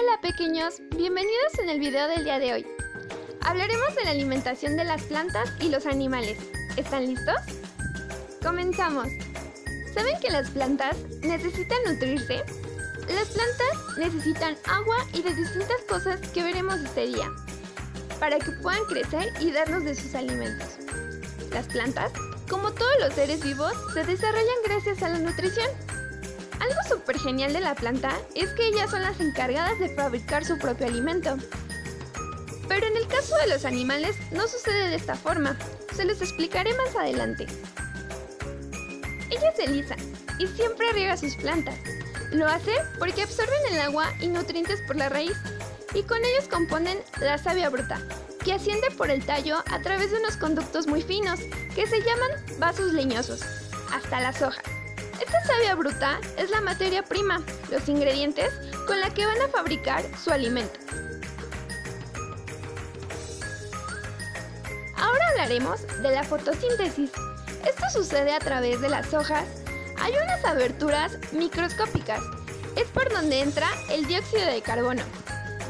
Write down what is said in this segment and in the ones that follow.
Hola pequeños, bienvenidos en el video del día de hoy. Hablaremos de la alimentación de las plantas y los animales. ¿Están listos? Comenzamos. ¿Saben que las plantas necesitan nutrirse? Las plantas necesitan agua y de distintas cosas que veremos este día para que puedan crecer y darnos de sus alimentos. Las plantas, como todos los seres vivos, se desarrollan gracias a la nutrición. Algo súper genial de la planta es que ellas son las encargadas de fabricar su propio alimento. Pero en el caso de los animales no sucede de esta forma, se los explicaré más adelante. Ella es Elisa y siempre riega sus plantas. Lo hace porque absorben el agua y nutrientes por la raíz y con ellos componen la savia bruta, que asciende por el tallo a través de unos conductos muy finos que se llaman vasos leñosos, hasta las hojas. Esta savia bruta es la materia prima, los ingredientes con la que van a fabricar su alimento. Ahora hablaremos de la fotosíntesis. Esto sucede a través de las hojas. Hay unas aberturas microscópicas. Es por donde entra el dióxido de carbono.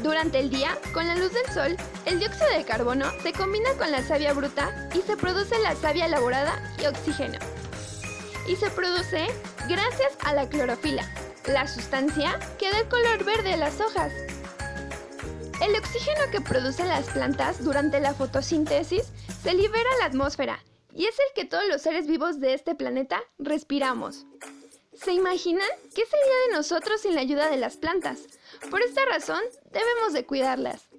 Durante el día, con la luz del sol, el dióxido de carbono se combina con la savia bruta y se produce la savia elaborada y oxígeno y se produce gracias a la clorofila, la sustancia que da el color verde a las hojas. El oxígeno que producen las plantas durante la fotosíntesis se libera a la atmósfera y es el que todos los seres vivos de este planeta respiramos. ¿Se imaginan qué sería de nosotros sin la ayuda de las plantas? Por esta razón, debemos de cuidarlas.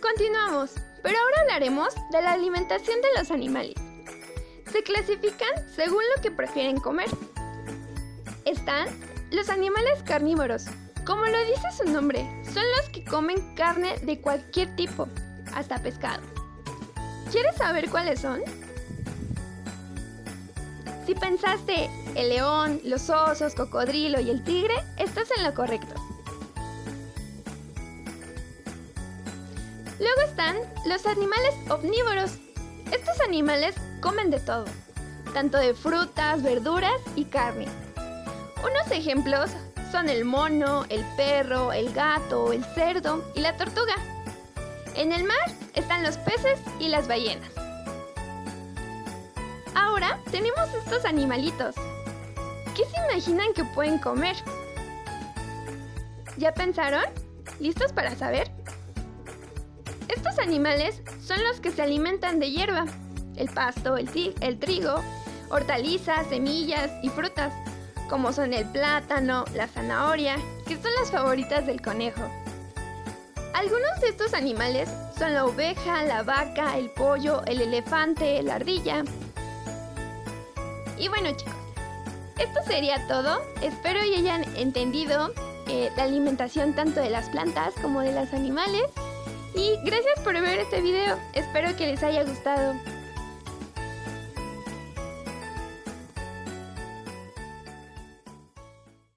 Continuamos. Pero ahora hablaremos de la alimentación de los animales. Se clasifican según lo que prefieren comer. Están los animales carnívoros. Como lo dice su nombre, son los que comen carne de cualquier tipo, hasta pescado. ¿Quieres saber cuáles son? Si pensaste el león, los osos, cocodrilo y el tigre, estás en lo correcto. Luego están los animales omnívoros. Estos animales comen de todo, tanto de frutas, verduras y carne. Unos ejemplos son el mono, el perro, el gato, el cerdo y la tortuga. En el mar están los peces y las ballenas. Ahora tenemos estos animalitos. ¿Qué se imaginan que pueden comer? ¿Ya pensaron? ¿Listos para saber? Estos animales son los que se alimentan de hierba, el pasto, el, trigo, hortalizas, semillas y frutas, como son el plátano, la zanahoria, que son las favoritas del conejo. Algunos de estos animales son la oveja, la vaca, el pollo, el elefante, la ardilla. Y bueno chicos, esto sería todo. Espero y hayan entendido eh, la alimentación tanto de las plantas como de los animales. Y gracias por ver este video, espero que les haya gustado.